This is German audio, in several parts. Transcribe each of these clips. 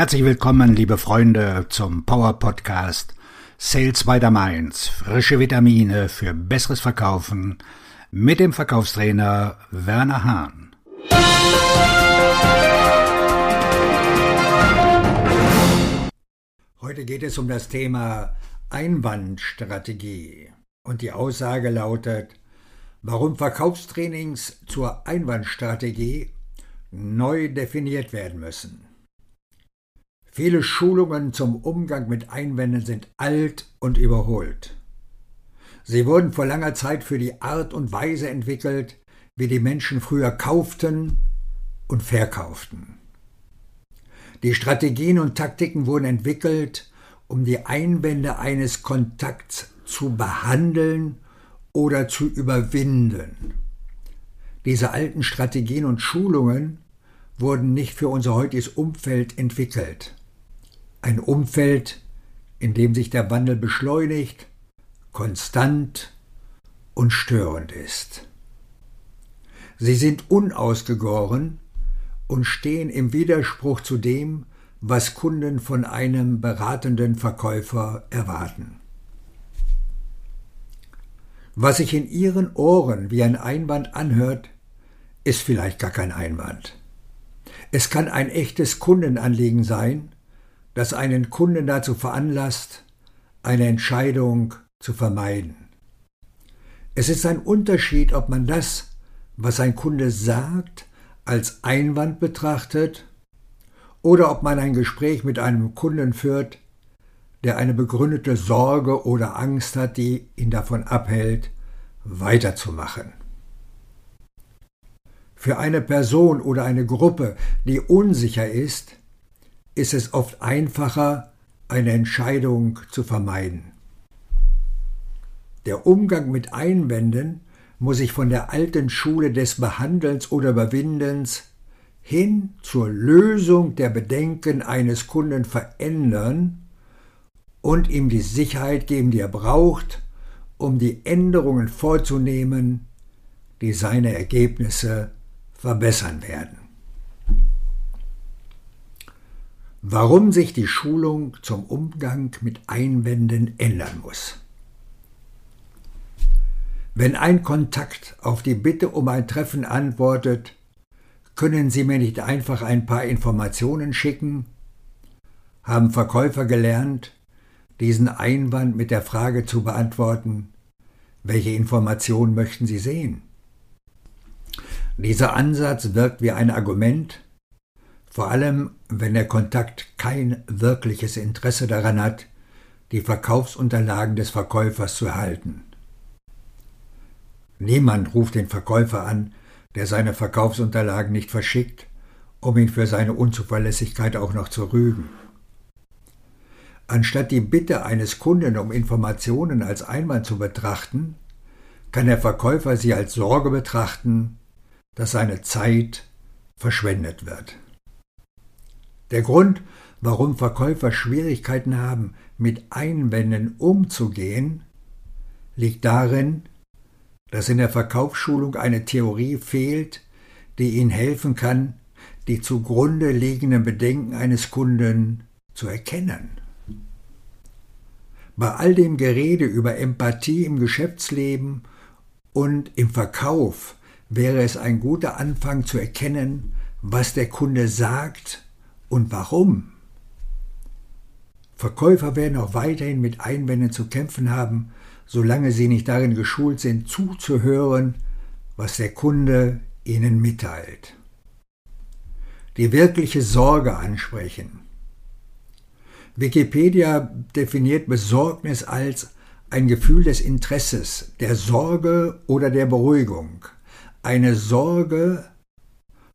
Herzlich willkommen, liebe Freunde, zum Power Podcast Sales by the Mainz. Frische Vitamine für besseres Verkaufen mit dem Verkaufstrainer Werner Hahn. Heute geht es um das Thema Einwandstrategie. Und die Aussage lautet, warum Verkaufstrainings zur Einwandstrategie neu definiert werden müssen. Viele Schulungen zum Umgang mit Einwänden sind alt und überholt. Sie wurden vor langer Zeit für die Art und Weise entwickelt, wie die Menschen früher kauften und verkauften. Die Strategien und Taktiken wurden entwickelt, um die Einwände eines Kontakts zu behandeln oder zu überwinden. Diese alten Strategien und Schulungen wurden nicht für unser heutiges Umfeld entwickelt. Ein Umfeld, in dem sich der Wandel beschleunigt, konstant und störend ist. Sie sind unausgegoren und stehen im Widerspruch zu dem, was Kunden von einem beratenden Verkäufer erwarten. Was sich in Ihren Ohren wie ein Einwand anhört, ist vielleicht gar kein Einwand. Es kann ein echtes Kundenanliegen sein, das einen Kunden dazu veranlasst, eine Entscheidung zu vermeiden. Es ist ein Unterschied, ob man das, was ein Kunde sagt, als Einwand betrachtet oder ob man ein Gespräch mit einem Kunden führt, der eine begründete Sorge oder Angst hat, die ihn davon abhält, weiterzumachen. Für eine Person oder eine Gruppe, die unsicher ist, ist es oft einfacher, eine Entscheidung zu vermeiden. Der Umgang mit Einwänden muss sich von der alten Schule des Behandelns oder Überwindens hin zur Lösung der Bedenken eines Kunden verändern und ihm die Sicherheit geben, die er braucht, um die Änderungen vorzunehmen, die seine Ergebnisse verbessern werden. Warum sich die Schulung zum Umgang mit Einwänden ändern muss. Wenn ein Kontakt auf die Bitte um ein Treffen antwortet, können Sie mir nicht einfach ein paar Informationen schicken? Haben Verkäufer gelernt, diesen Einwand mit der Frage zu beantworten, welche Informationen möchten Sie sehen? Dieser Ansatz wirkt wie ein Argument, vor allem wenn der Kontakt kein wirkliches Interesse daran hat, die Verkaufsunterlagen des Verkäufers zu erhalten. Niemand ruft den Verkäufer an, der seine Verkaufsunterlagen nicht verschickt, um ihn für seine Unzuverlässigkeit auch noch zu rügen. Anstatt die Bitte eines Kunden um Informationen als Einwand zu betrachten, kann der Verkäufer sie als Sorge betrachten, dass seine Zeit verschwendet wird. Der Grund, warum Verkäufer Schwierigkeiten haben, mit Einwänden umzugehen, liegt darin, dass in der Verkaufsschulung eine Theorie fehlt, die ihnen helfen kann, die zugrunde liegenden Bedenken eines Kunden zu erkennen. Bei all dem Gerede über Empathie im Geschäftsleben und im Verkauf wäre es ein guter Anfang zu erkennen, was der Kunde sagt und warum. Verkäufer werden auch weiterhin mit Einwänden zu kämpfen haben, solange sie nicht darin geschult sind, zuzuhören, was der Kunde ihnen mitteilt. Die wirkliche Sorge ansprechen. Wikipedia definiert Besorgnis als ein Gefühl des Interesses, der Sorge oder der Beruhigung. Eine Sorge,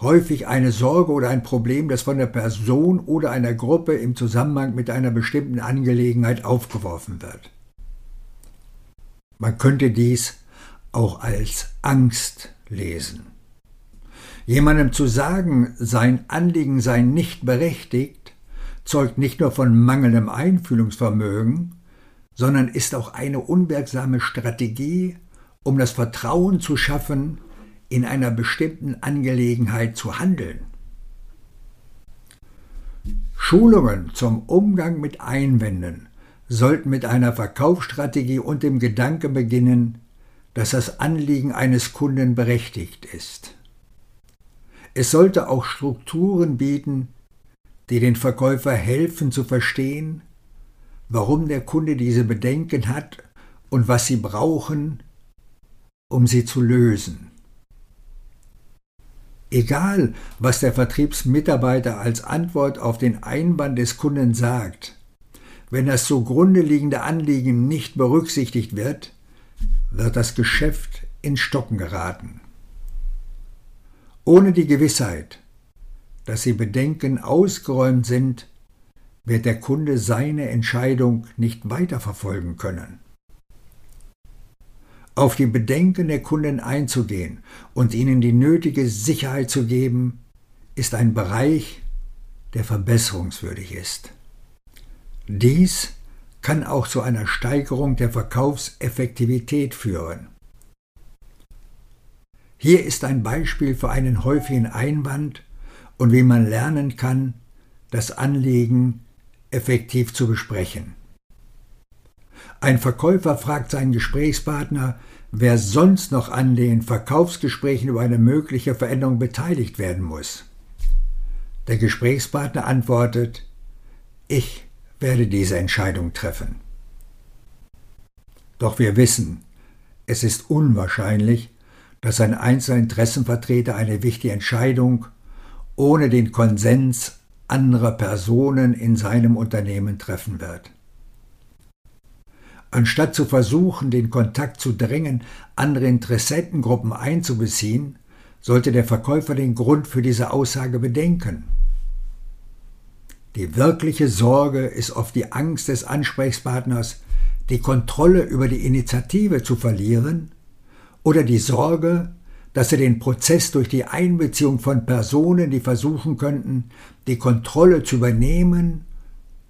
häufig eine Sorge oder ein Problem, das von der Person oder einer Gruppe im Zusammenhang mit einer bestimmten Angelegenheit aufgeworfen wird. Man könnte dies auch als Angst lesen. Jemandem zu sagen, sein Anliegen sei nicht berechtigt, zeugt nicht nur von mangelndem Einfühlungsvermögen, sondern ist auch eine unwirksame Strategie, um das Vertrauen zu schaffen, in einer bestimmten Angelegenheit zu handeln. Schulungen zum Umgang mit Einwänden sollten mit einer Verkaufsstrategie und dem Gedanke beginnen, dass das Anliegen eines Kunden berechtigt ist. Es sollte auch Strukturen bieten, die den Verkäufer helfen zu verstehen, warum der Kunde diese Bedenken hat und was sie brauchen, um sie zu lösen. Egal, was der Vertriebsmitarbeiter als Antwort auf den Einwand des Kunden sagt, wenn das zugrunde liegende Anliegen nicht berücksichtigt wird, wird das Geschäft in Stocken geraten. Ohne die Gewissheit, dass die Bedenken ausgeräumt sind, wird der Kunde seine Entscheidung nicht weiterverfolgen können. Auf die Bedenken der Kunden einzugehen und ihnen die nötige Sicherheit zu geben, ist ein Bereich, der verbesserungswürdig ist. Dies kann auch zu einer Steigerung der Verkaufseffektivität führen. Hier ist ein Beispiel für einen häufigen Einwand und wie man lernen kann, das Anliegen effektiv zu besprechen. Ein Verkäufer fragt seinen Gesprächspartner, wer sonst noch an den Verkaufsgesprächen über eine mögliche Veränderung beteiligt werden muss. Der Gesprächspartner antwortet, ich werde diese Entscheidung treffen. Doch wir wissen, es ist unwahrscheinlich, dass ein einzelner Interessenvertreter eine wichtige Entscheidung ohne den Konsens anderer Personen in seinem Unternehmen treffen wird. Anstatt zu versuchen, den Kontakt zu drängen, andere Interessentengruppen einzubeziehen, sollte der Verkäufer den Grund für diese Aussage bedenken. Die wirkliche Sorge ist oft die Angst des Ansprechpartners, die Kontrolle über die Initiative zu verlieren oder die Sorge, dass er den Prozess durch die Einbeziehung von Personen, die versuchen könnten, die Kontrolle zu übernehmen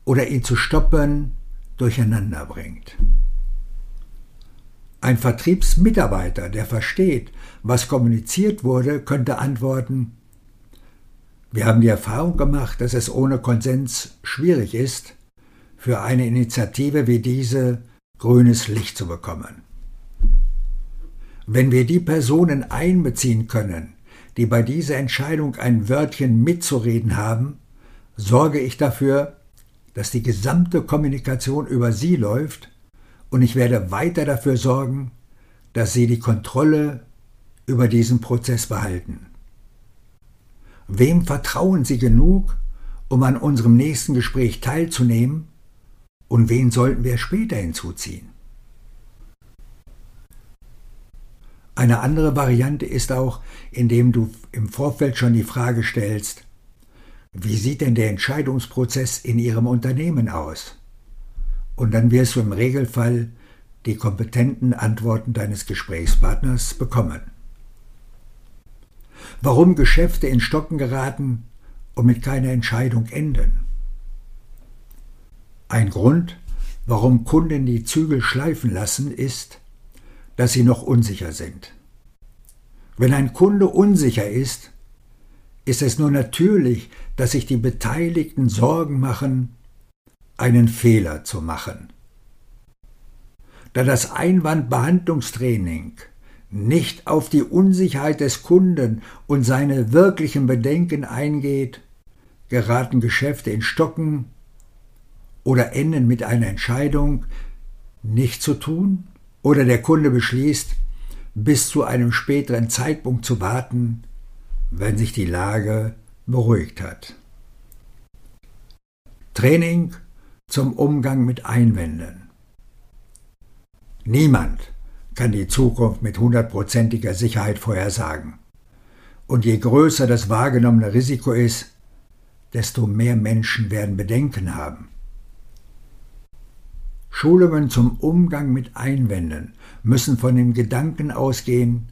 oder ihn zu stoppen, durcheinander bringt. Ein Vertriebsmitarbeiter, der versteht, was kommuniziert wurde, könnte antworten, wir haben die Erfahrung gemacht, dass es ohne Konsens schwierig ist, für eine Initiative wie diese grünes Licht zu bekommen. Wenn wir die Personen einbeziehen können, die bei dieser Entscheidung ein Wörtchen mitzureden haben, sorge ich dafür, dass die gesamte Kommunikation über sie läuft und ich werde weiter dafür sorgen, dass sie die Kontrolle über diesen Prozess behalten. Wem vertrauen Sie genug, um an unserem nächsten Gespräch teilzunehmen? Und wen sollten wir später hinzuziehen? Eine andere Variante ist auch, indem du im Vorfeld schon die Frage stellst, wie sieht denn der Entscheidungsprozess in Ihrem Unternehmen aus? Und dann wirst du im Regelfall die kompetenten Antworten deines Gesprächspartners bekommen warum Geschäfte in Stocken geraten und mit keiner Entscheidung enden. Ein Grund, warum Kunden die Zügel schleifen lassen, ist, dass sie noch unsicher sind. Wenn ein Kunde unsicher ist, ist es nur natürlich, dass sich die Beteiligten Sorgen machen, einen Fehler zu machen. Da das Einwandbehandlungstraining nicht auf die Unsicherheit des Kunden und seine wirklichen Bedenken eingeht, geraten Geschäfte in Stocken oder enden mit einer Entscheidung, nicht zu tun, oder der Kunde beschließt, bis zu einem späteren Zeitpunkt zu warten, wenn sich die Lage beruhigt hat. Training zum Umgang mit Einwänden. Niemand kann die Zukunft mit hundertprozentiger Sicherheit vorhersagen. Und je größer das wahrgenommene Risiko ist, desto mehr Menschen werden Bedenken haben. Schulungen zum Umgang mit Einwänden müssen von dem Gedanken ausgehen,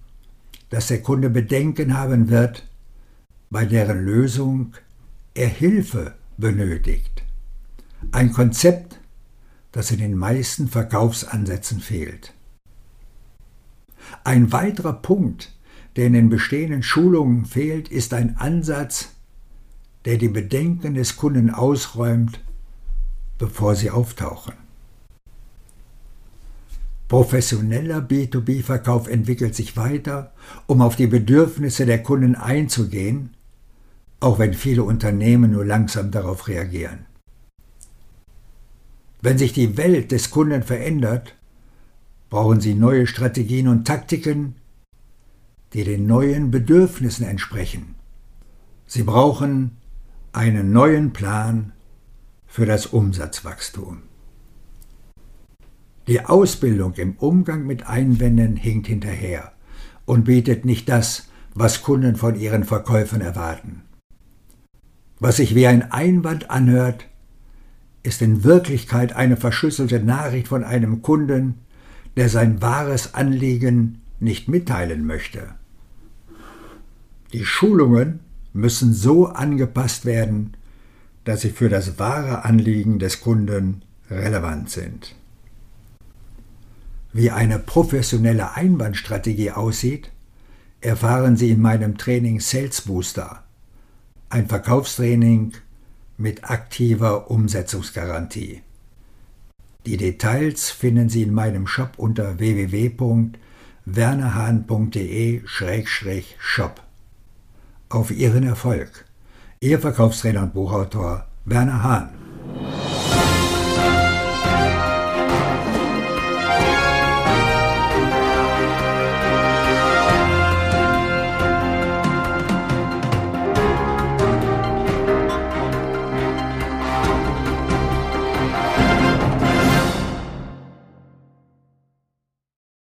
dass der Kunde Bedenken haben wird, bei deren Lösung er Hilfe benötigt. Ein Konzept, das in den meisten Verkaufsansätzen fehlt. Ein weiterer Punkt, der in den bestehenden Schulungen fehlt, ist ein Ansatz, der die Bedenken des Kunden ausräumt, bevor sie auftauchen. Professioneller B2B-Verkauf entwickelt sich weiter, um auf die Bedürfnisse der Kunden einzugehen, auch wenn viele Unternehmen nur langsam darauf reagieren. Wenn sich die Welt des Kunden verändert, brauchen sie neue Strategien und Taktiken, die den neuen Bedürfnissen entsprechen. Sie brauchen einen neuen Plan für das Umsatzwachstum. Die Ausbildung im Umgang mit Einwänden hinkt hinterher und bietet nicht das, was Kunden von ihren Verkäufern erwarten. Was sich wie ein Einwand anhört, ist in Wirklichkeit eine verschlüsselte Nachricht von einem Kunden, der sein wahres Anliegen nicht mitteilen möchte. Die Schulungen müssen so angepasst werden, dass sie für das wahre Anliegen des Kunden relevant sind. Wie eine professionelle Einwandstrategie aussieht, erfahren Sie in meinem Training Sales Booster, ein Verkaufstraining mit aktiver Umsetzungsgarantie. Die Details finden Sie in meinem Shop unter www.wernerhahn.de-shop. Auf Ihren Erfolg. Ihr Verkaufstrainer und Buchautor Werner Hahn.